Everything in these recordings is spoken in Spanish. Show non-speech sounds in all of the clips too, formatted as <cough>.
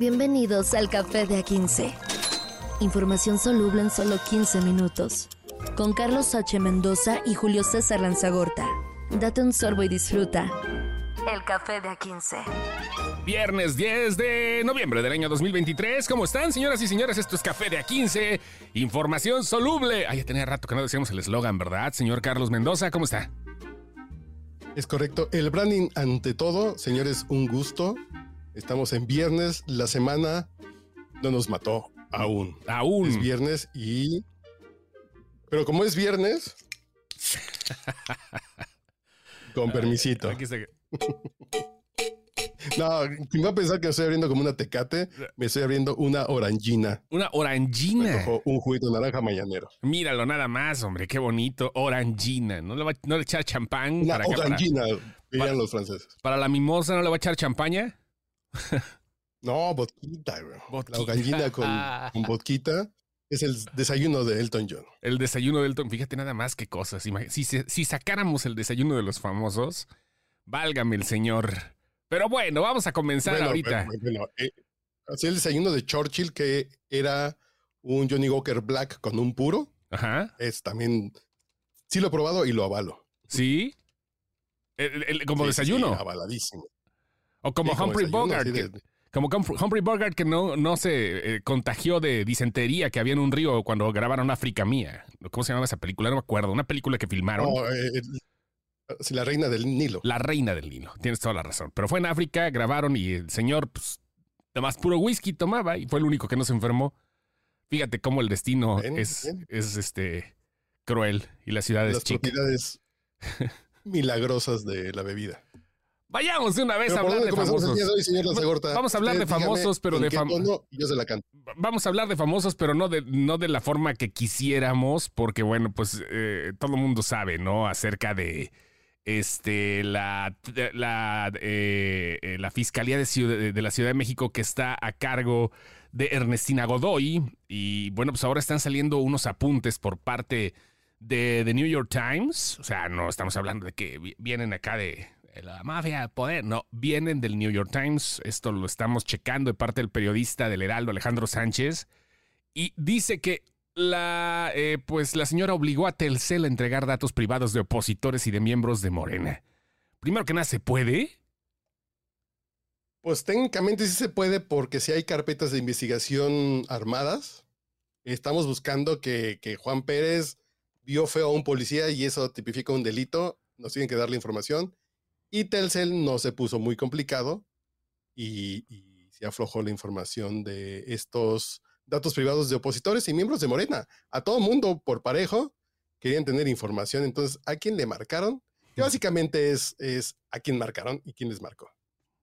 Bienvenidos al Café de A15. Información soluble en solo 15 minutos. Con Carlos H. Mendoza y Julio César Lanzagorta. Date un sorbo y disfruta. El Café de A15. Viernes 10 de noviembre del año 2023. ¿Cómo están, señoras y señores? Esto es Café de A15. Información soluble. Ah, ya tenía rato que no decíamos el eslogan, ¿verdad, señor Carlos Mendoza? ¿Cómo está? Es correcto. El branding ante todo, señores, un gusto. Estamos en viernes. La semana no nos mató aún. Aún. Es viernes y. Pero como es viernes. <laughs> con permisito. Aquí está. <laughs> No, quien va a pensar que me estoy abriendo como una tecate, me estoy abriendo una orangina. Una orangina. un juguito de naranja mañanero. Míralo nada más, hombre, qué bonito. Orangina. No le va no le echar champán Una para, acá, para, orangina, dirían para- los franceses. para la mimosa, no le va a echar champaña. No, vodquita, güey. La orangina con, con vodquita es el desayuno de Elton John. El desayuno del Elton, fíjate nada más qué cosas. Si, sacáramos el desayuno de los famosos, válgame el señor. Pero bueno, vamos a comenzar Bueno, ahorita. bueno, bueno, eh, así el desayuno de Churchill, que era un Johnny Walker Black con un puro, Ajá. es también. Sí lo he probado y lo avalo. ¿Sí? El- el- como sí, desayuno. sí, avaladísimo. O como Sí, Humphrey Bogart. que- como Humphrey Bogart que no, no se eh, contagió de disentería que había en un río cuando grabaron África Mía. ¿Cómo se llamaba esa película? No me acuerdo. Una película que filmaron. No, eh, eh, sí, la reina del Nilo. La reina del Nilo. Tienes toda la razón. Pero fue en África, grabaron y el señor, pues, más puro whisky tomaba y fue el único que no se enfermó. Fíjate cómo el destino Bien, es, bien. es este cruel y la ciudad es Las propiedades <laughs> milagrosas de la bebida. Vayamos de una vez a ¿por hablar de famosos. hoy? Vamos a hablar Usted de famosos, pero de qué fam- tono y yo se la canto. Vamos a hablar de famosos, pero no de, no de la forma que quisiéramos, porque bueno, pues eh, todo el mundo sabe, ¿no? Acerca de este la, la, eh, eh, la Fiscalía de, la Ciudad de México que está a cargo de Ernestina Godoy. Y bueno, pues ahora están saliendo unos apuntes por parte de The New York Times. O sea, no estamos hablando de que vi- vienen acá de la mafia, poder. No, vienen del New York Times. Esto lo estamos checando de parte del periodista del Heraldo, Alejandro Sánchez. Y dice que la, eh, pues la señora obligó a Telcel a entregar datos privados de opositores y de miembros de Morena. Primero que nada, ¿se puede? Pues técnicamente sí se puede porque si hay carpetas de investigación armadas, estamos buscando que, que Juan Pérez vio feo a un policía y eso tipifica un delito, nos tienen que dar la información. Y Telcel no se puso muy complicado y, y se aflojó la información de estos datos privados de opositores y miembros de Morena. A todo mundo por parejo querían tener información, entonces a quién le marcaron, que básicamente es, es a quién marcaron y quién les marcó.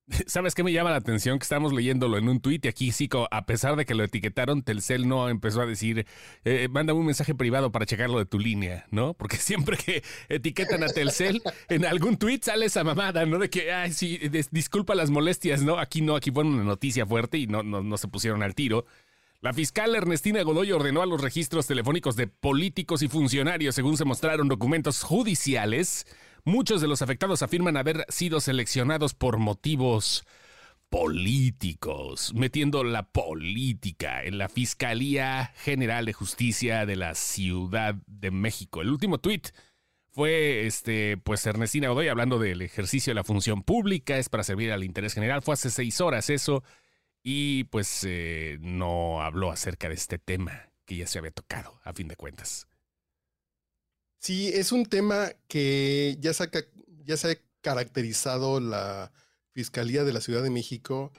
<laughs> ¿Sabes qué me llama la atención? Que estamos leyéndolo en un tuit y aquí sí, a pesar de que lo etiquetaron, Telcel no empezó a decir, eh, mándame un mensaje privado para checarlo de tu línea, ¿no? Porque <laughs> siempre que etiquetan a Telcel, en algún tuit sale esa mamada, ¿no? De que, ay, sí, disculpa las molestias, ¿no? Aquí no, aquí fue una noticia fuerte y no, no, no se pusieron al tiro. La fiscal Ernestina Godoy ordenó a los registros telefónicos de políticos y funcionarios, según se mostraron documentos judiciales. Muchos de los afectados afirman haber sido seleccionados por motivos políticos, metiendo la política en la Fiscalía General de Justicia de la Ciudad de México. El último tuit fue este, pues Ernestina Godoy hablando del ejercicio de la función pública, es para servir al interés general. Fue hace seis horas eso, y pues eh, no habló acerca de este tema que ya se había tocado, a fin de cuentas. Sí, es un tema que ya se ha, ca- ya se ha caracterizado la Fiscalía de la Ciudad de México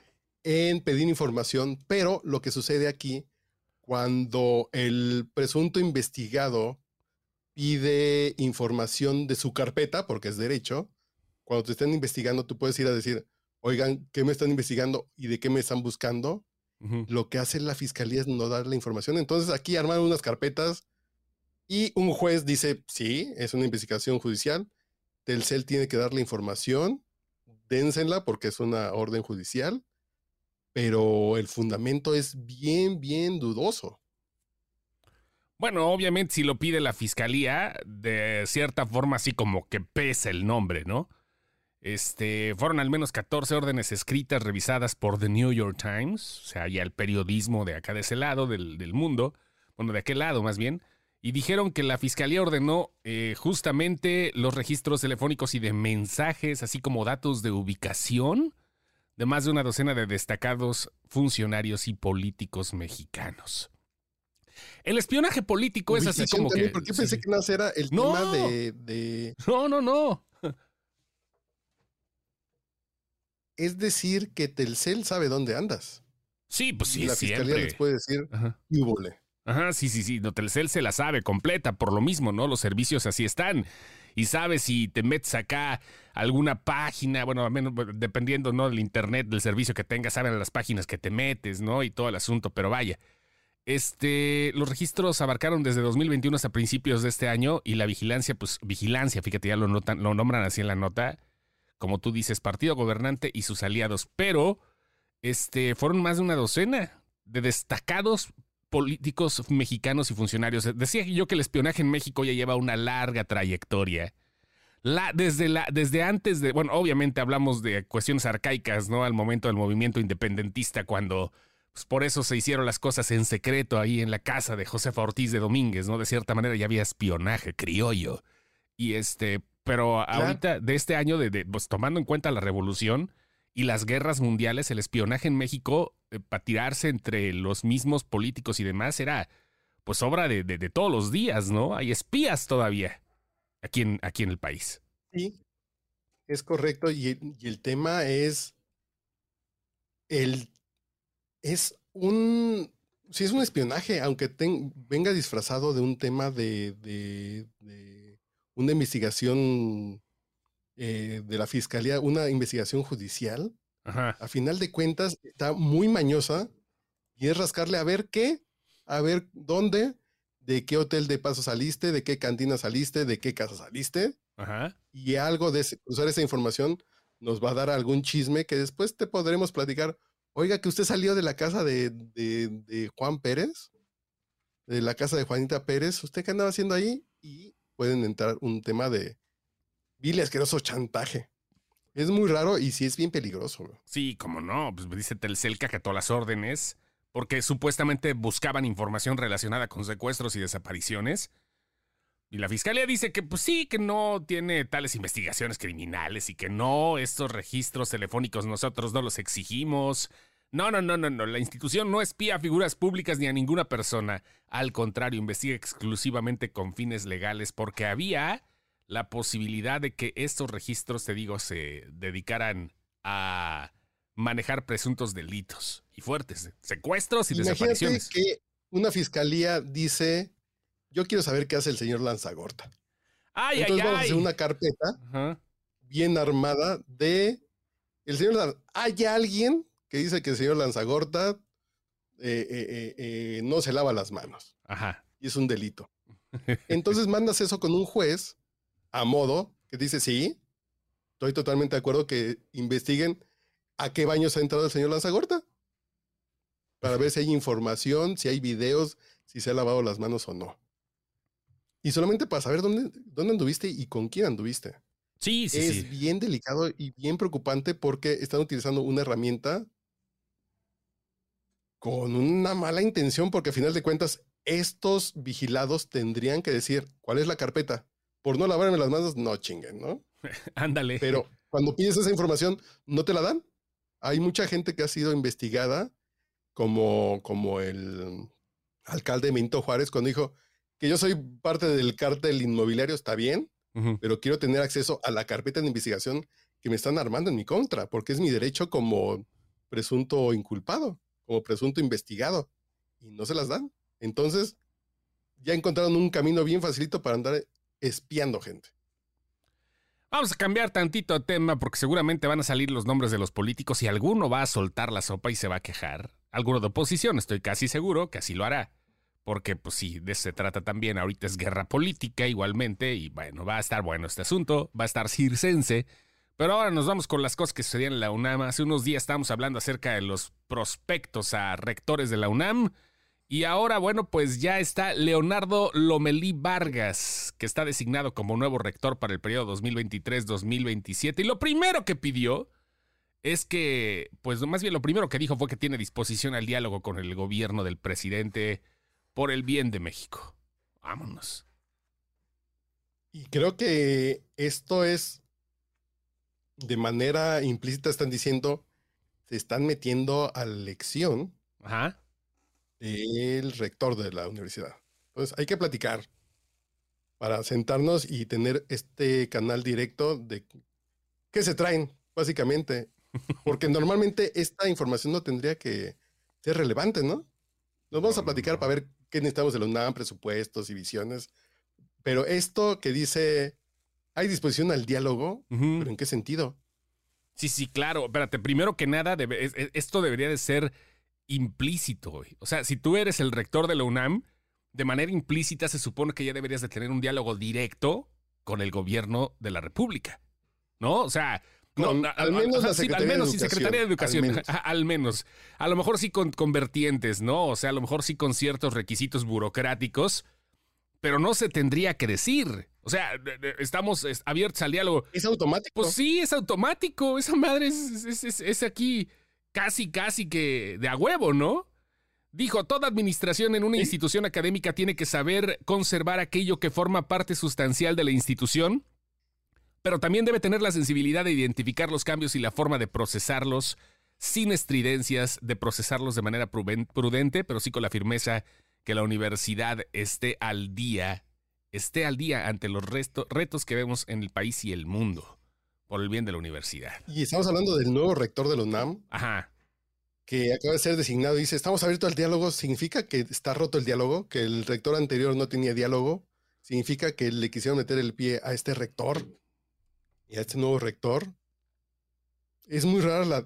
en pedir información, pero lo que sucede aquí, cuando el presunto investigado pide información de su carpeta, porque es derecho, cuando te están investigando, tú puedes ir a decir, oigan, ¿qué me están investigando y de qué me están buscando? Lo que hace la fiscalía es no dar la información. Entonces aquí armaron unas carpetas y un juez dice, sí, es una investigación judicial. Telcel tiene que dar la información, dénsela porque es una orden judicial, pero el fundamento es bien, bien dudoso. Bueno, obviamente si lo pide la fiscalía, de cierta forma así como que pesa el nombre, ¿no? Este, fueron al menos 14 órdenes escritas revisadas por The New York Times, o sea, ya el periodismo de acá de ese lado del, del mundo, bueno, de aquel lado más bien, y dijeron que la fiscalía ordenó eh, justamente los registros telefónicos y de mensajes, así como datos de ubicación de más de una docena de destacados funcionarios y políticos mexicanos. El espionaje político es así como que. ¿Por qué pensé que no era el tema de, <laughs> No, no, no. Es decir, que Telcel sabe dónde andas. Sí, pues sí, la fiscalía les puede decir, y Ajá, sí, sí, sí. No, Telcel se la sabe completa, por lo mismo, ¿no? Los servicios así están. Y sabes si te metes acá alguna página, bueno, al menos dependiendo, ¿no? Del internet, del servicio que tengas, saben las páginas que te metes, ¿no? Y todo el asunto, pero vaya. Este, los registros abarcaron desde 2021 hasta principios de este año y la vigilancia, pues vigilancia, fíjate, ya lo, notan, lo nombran así en la nota, como tú dices, partido gobernante y sus aliados, pero este, fueron más de una docena de destacados políticos mexicanos y funcionarios. Decía yo que el espionaje en México ya lleva una larga trayectoria. La, desde, la, desde antes de, bueno, obviamente hablamos de cuestiones arcaicas, ¿no? Al momento del movimiento independentista, cuando pues, por eso se hicieron las cosas en secreto ahí en la casa de Josefa Ortiz de Domínguez, ¿no? De cierta manera ya había espionaje criollo. Y este, pero ahorita, de este año, de, pues, tomando en cuenta la revolución, y las guerras mundiales, el espionaje en México, eh, para tirarse entre los mismos políticos y demás, era pues obra de, todos los días, ¿no? Hay espías todavía aquí en, aquí en el país. Sí, es correcto. Y, el tema es, el, es un, sí es un espionaje, aunque venga disfrazado de un tema de, de, de una investigación eh, de la fiscalía una investigación judicial. A final de cuentas, está muy mañosa y es rascarle a ver qué, a ver dónde, de qué hotel de paso saliste, de qué cantina saliste, de qué casa saliste. Y algo de usar esa información nos va a dar algún chisme que después te podremos platicar. Oiga, que usted salió de la casa de, de Juan Pérez, de la casa de Juanita Pérez, ¿usted qué andaba haciendo ahí? Y pueden entrar un tema de, vil asqueroso chantaje. Es muy raro y sí es bien peligroso. Sí, como no, pues dice Telcel que acató las órdenes porque supuestamente buscaban información relacionada con secuestros y desapariciones. Y la fiscalía dice que pues sí, que no tiene tales investigaciones criminales y que no, estos registros telefónicos nosotros no los exigimos. No, no, no, no, no. La institución no espía a figuras públicas ni a ninguna persona. Al contrario, investiga exclusivamente con fines legales porque había la posibilidad de que estos registros, te digo, se dedicaran a manejar presuntos delitos y fuertes, secuestros y Imagínate desapariciones. que una fiscalía dice, yo quiero saber qué hace el señor Lanzagorta. Ay, Entonces ay, vamos a hacer una carpeta bien armada de el señor Hay alguien que dice que el señor Lanzagorta eh, eh, eh, no se lava las manos. Ajá. Y es un delito. <laughs> Entonces mandas eso con un juez a modo que dice, sí, estoy totalmente de acuerdo que investiguen a qué baños ha entrado el señor Lanzagorta. Para ver si hay información, si hay videos, si se ha lavado las manos o no. Y solamente para saber dónde, dónde anduviste y con quién anduviste. Sí, sí. Es bien delicado y bien preocupante porque están utilizando una herramienta con una mala intención, porque a final de cuentas, estos vigilados tendrían que decir cuál es la carpeta, por no lavarme las manos, no chinguen, ¿no? <laughs> Ándale. Pero cuando pides esa información, no te la dan. Hay mucha gente que ha sido investigada, como, como el alcalde Minto Juárez, cuando dijo que yo soy parte del cártel inmobiliario, está bien, pero quiero tener acceso a la carpeta de investigación que me están armando en mi contra, porque es mi derecho como presunto inculpado, como presunto investigado, y no se las dan. Entonces, ya encontraron un camino bien facilito para andar espiando gente. Vamos a cambiar tantito de tema porque seguramente van a salir los nombres de los políticos y alguno va a soltar la sopa y se va a quejar. Alguno de oposición, estoy casi seguro que así lo hará. Porque pues sí, de eso se trata también. Ahorita es guerra política igualmente y bueno, va a estar bueno este asunto, va a estar circense. Pero ahora nos vamos con las cosas que sucedían en la UNAM. Hace unos días estábamos hablando acerca de los prospectos a rectores de la UNAM Y ahora, bueno, pues ya está Leonardo Lomelí Vargas, que está designado como nuevo rector para el periodo 2023-2027. Y lo primero que pidió es que, pues más bien lo primero que dijo fue que tiene disposición al diálogo con el gobierno del presidente por el bien de México. Vámonos. Y creo que esto es, de manera implícita, están diciendo, se están metiendo a la elección. Ajá el rector de la universidad. Entonces hay que platicar para sentarnos y tener este canal directo de qué se traen, básicamente. Porque <laughs> normalmente esta información no tendría que ser relevante, ¿no? Nos vamos a platicar para ver qué necesitamos de los UNAM, presupuestos y visiones. Pero esto que dice, hay disposición al diálogo, ¿pero en qué sentido? Sí, sí, claro. Espérate, primero que nada, esto debería de ser implícito, güey. O sea, si tú eres el rector de la UNAM, de manera implícita se supone que ya deberías de tener un diálogo directo con el gobierno de la República. ¿No? O sea, al menos Secretaría, al menos, de Secretaría de Educación. <laughs> Al menos. A lo mejor sí con, con, vertientes, ¿no? O sea, a lo mejor sí con ciertos requisitos burocráticos, pero no se tendría que decir. O sea, estamos abiertos al diálogo. Es automático. Pues sí, es automático. Esa madre es, es, es aquí casi, casi que de a huevo, ¿no? Dijo, toda administración en una institución académica tiene que saber conservar aquello que forma parte sustancial de la institución, pero también debe tener la sensibilidad de identificar los cambios y la forma de procesarlos sin estridencias, de procesarlos de manera prudente, pero sí con la firmeza que la universidad esté al día, esté al día ante los retos que vemos en el país y el mundo por el bien de la universidad. Y estamos hablando del nuevo rector de la UNAM. Ajá. Que acaba de ser designado. Dice, estamos abiertos al diálogo. ¿Significa que está roto el diálogo? ¿Que el rector anterior no tenía diálogo? ¿Significa que le quisieron meter el pie a este rector y a este nuevo rector? Es muy rara la...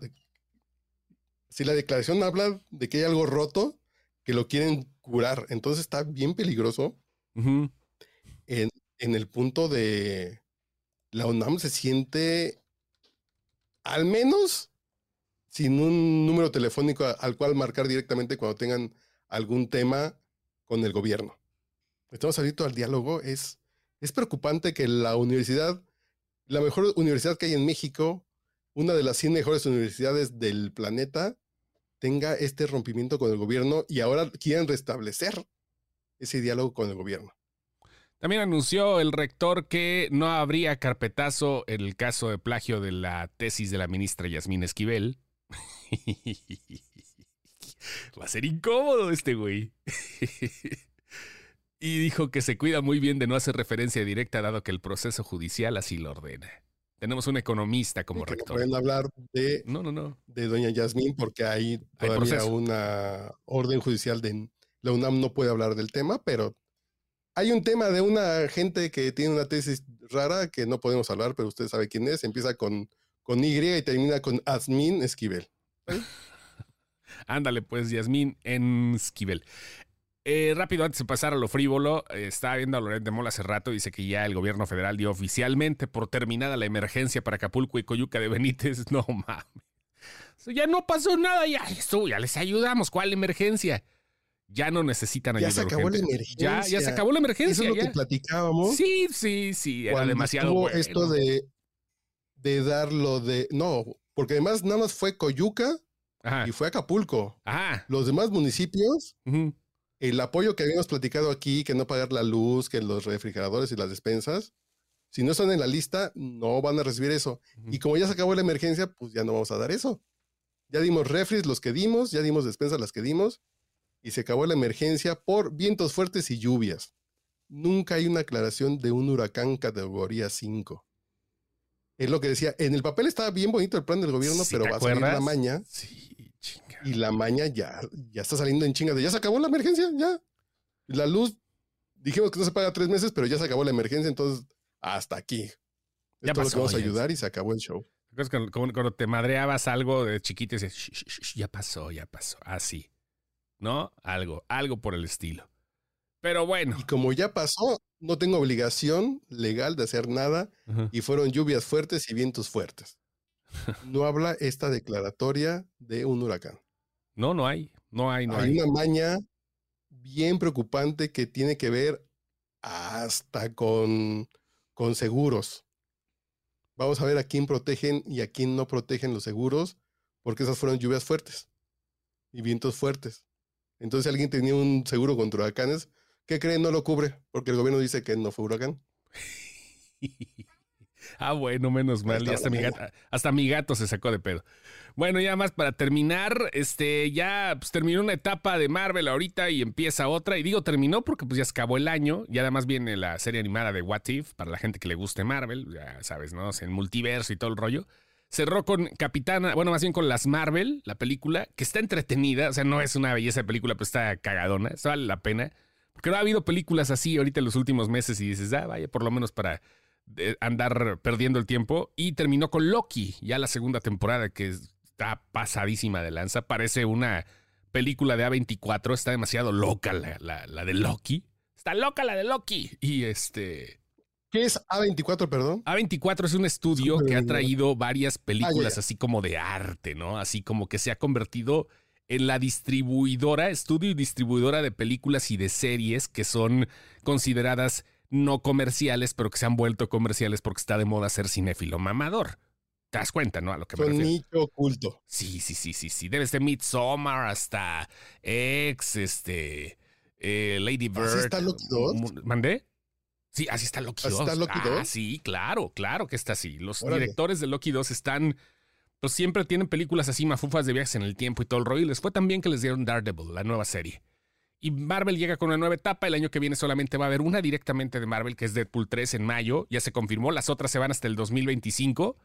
Si la declaración habla de que hay algo roto, que lo quieren curar, entonces está bien peligroso en, en el punto de la UNAM se siente al menos sin un número telefónico al cual marcar directamente cuando tengan algún tema con el gobierno. Estamos abiertos al diálogo. Es, es preocupante que la universidad, la mejor universidad que hay en México, una de las 100 mejores universidades del planeta, tenga este rompimiento con el gobierno y ahora quieran restablecer ese diálogo con el gobierno. También anunció el rector que no habría carpetazo en el caso de plagio de la tesis de la ministra Yasmín Esquivel. <laughs> Va a ser incómodo este güey. <laughs> y dijo que se cuida muy bien de no hacer referencia directa dado que el proceso judicial así lo ordena. Tenemos un economista como rector. No pueden hablar de, no, no, no. de doña Yasmín porque hay todavía una orden judicial de la UNAM no puede hablar del tema, pero hay un tema de una gente que tiene una tesis rara que no podemos hablar, pero usted sabe quién es. Empieza con, con Y y termina con Asmin Esquivel. <laughs> Ándale, pues, Yasmín Esquivel. Eh, rápido, antes de pasar a lo frívolo, eh, estaba viendo a Loret Mola hace rato, dice que ya el gobierno federal dio oficialmente por terminada la emergencia para Acapulco y Coyuca de Benítez. <laughs> No mames. Ya no pasó nada, ya, ya les ayudamos. ¿Cuál emergencia? Ya no necesitan ayuda. Ya se acabó la emergencia. Ya, se acabó la emergencia. Eso es lo que platicábamos. Sí, sí, sí. Era demasiado bueno. esto de, de darlo de. No, porque además nada más fue Coyuca y fue Acapulco. Ajá. Los demás municipios, el apoyo que habíamos platicado aquí, que no pagar la luz, que los refrigeradores y las despensas, si no están en la lista, no van a recibir eso. Y como ya se acabó la emergencia, pues ya no vamos a dar eso. Ya dimos refris los que dimos, ya dimos despensas las que dimos y se acabó la emergencia por vientos fuertes y lluvias. Nunca hay una aclaración de un huracán categoría 5. Es lo que decía, en el papel estaba bien bonito el plan del gobierno, pero va a salir la maña. Sí, chinga. Y la maña ya, ya está saliendo en chinga de ya se acabó la emergencia, ya. La luz, dijimos que no se paga tres meses, pero ya se acabó la emergencia, entonces hasta aquí. Ya pasó, vamos a ayudar y se acabó el show. Cuando, te madreabas algo de chiquito y dices, ya pasó, ya pasó. Así. ¿No? Algo, algo por el estilo. Pero bueno. Y como ya pasó, no tengo obligación legal de hacer nada y fueron lluvias fuertes y vientos fuertes. No <laughs> habla esta declaratoria de un huracán. No, no hay. No hay, no hay. Hay una maña bien preocupante que tiene que ver hasta con, con seguros. Vamos a ver a quién protegen y a quién no protegen los seguros, porque esas fueron lluvias fuertes y vientos fuertes. Entonces, si alguien tenía un seguro contra huracanes, ¿qué creen? No lo cubre, porque el gobierno dice que no fue huracán. <laughs> ah, bueno, menos mal. hasta, mi gato, hasta mi gato se sacó de pedo. Bueno, ya más para terminar, este, ya pues, terminó una etapa de Marvel ahorita y empieza otra. Y digo terminó porque pues ya acabó el año. Y además viene la serie animada de What If, para la gente que le guste Marvel, ya sabes, ¿no? En multiverso y todo el rollo. Cerró con Capitana, bueno, más bien con las Marvel, la película, que está entretenida, o sea, no es una belleza de película, pero está cagadona, eso vale la pena. Porque no ha habido películas así ahorita en los últimos meses y dices, ah, vaya, por lo menos para eh, andar perdiendo el tiempo. Y terminó con Loki, ya la segunda temporada, que está pasadísima de lanza. Parece una película de A24, está demasiado loca la, la, la de Loki. Está loca la de Loki. Y este ¿Qué es A24, perdón? A24 es un estudio que ha traído varias películas así como de arte, ¿no? Así como que se ha convertido en la distribuidora, estudio y distribuidora de películas y de series que son consideradas no comerciales, pero que se han vuelto comerciales porque está de moda ser cinéfilo mamador. ¿Te das cuenta, no? A lo que me refiero. nicho oculto. Sí, sí, sí, sí, sí. Ser Midsommar hasta X, este, eh, Lady Bird. está Loki ¿Mandé? Sí, así está Loki 2. ¿Está Loki 2? Ah, sí, claro, claro que está así. Los directores de Loki 2 están. Pues siempre tienen películas así mafufas de viajes en el tiempo y todo el rollo. Y les fue tan bien que les dieron Daredevil, la nueva serie. Y Marvel llega con una nueva etapa. El año que viene solamente va a haber una directamente de Marvel, que es Deadpool 3 en mayo. Ya se confirmó. Las otras se van hasta el 2025.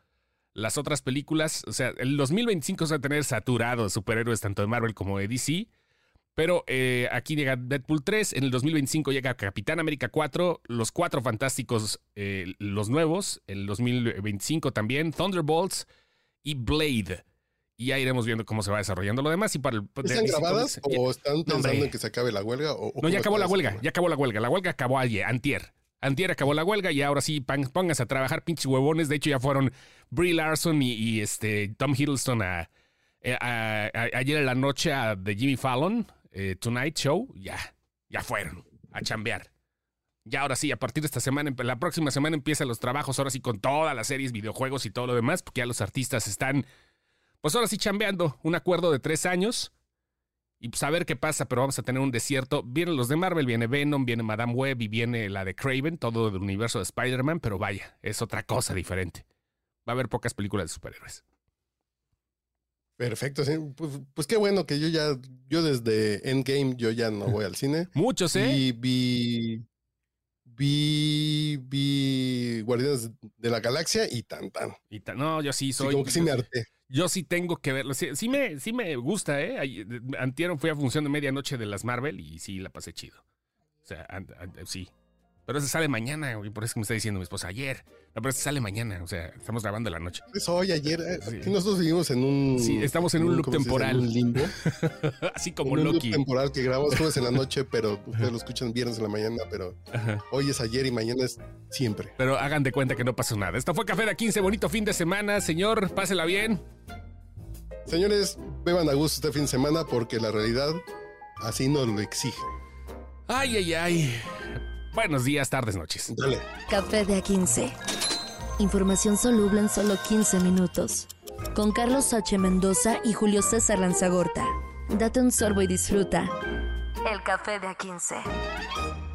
Las otras películas, o sea, el 2025 se va a tener saturado superhéroes tanto de Marvel como de DC. Pero eh, aquí llega Deadpool 3, en el 2025 llega Capitán América 4, Los Cuatro Fantásticos, eh, los nuevos, en el 2025 también, Thunderbolts y Blade. Y ya iremos viendo cómo se va desarrollando lo demás. Y para ¿Están grabadas o están pensando en que se acabe la huelga? no, ya acabó la huelga, ya acabó la huelga. La huelga acabó ayer, antier. Antier acabó la huelga y ahora sí, pónganse a trabajar, pinches huevones. De hecho, ya fueron Brie Larson y, este Tom Hiddleston eh, ayer en la noche a, de Jimmy Fallon eh, Tonight Show, ya, ya fueron a chambear. Ya ahora sí, a partir de esta semana, la próxima semana empiezan los trabajos, ahora sí con todas las series, videojuegos y todo lo demás, porque ya los artistas están, pues ahora sí chambeando, un acuerdo de tres años. Y pues a ver qué pasa, pero vamos a tener un desierto. Vienen los de Marvel, viene Venom, viene Madame Web y viene la de Craven, todo del universo de Spider-Man, pero vaya, es otra cosa diferente. Va a haber pocas películas de superhéroes. Perfecto, sí. Pues, pues, qué bueno que yo ya, yo desde Endgame yo ya no voy al cine. <laughs> Muchos, ¿eh? Y vi, vi, vi Guardianes de la Galaxia y tan tan. Y tan, no, yo sí soy. como que sí me harté. Yo sí tengo que verlo. Sí, me, sí me gusta, ¿eh? Antieron fui a función de medianoche de las Marvel y sí la pasé chido. O sea, sí. Pero ese sale mañana, güey. Por eso que me está diciendo mi esposa ayer. No, pero ese sale mañana. O sea, estamos grabando la noche. Eso hoy, ayer. Eh, nosotros vivimos en un. Sí, estamos en un loop temporal. Un limbo. <laughs> Así como en un Loki. loop temporal que grabamos jueves en la noche, pero <laughs> ustedes lo escuchan viernes en la mañana. Pero hoy es ayer y mañana es siempre. Pero hagan de cuenta que no pasó nada. Esto fue Café de 15. Bonito fin de semana. Señor, pásela bien. Señores, beban a gusto este fin de semana porque la realidad así nos lo exige. Ay, ay, ay. Buenos días, tardes, noches. Dale. Café de A15. Información soluble en solo 15 minutos. Con Carlos H. Mendoza y Julio César Lanzagorta. Date un sorbo y disfruta. El café de A15.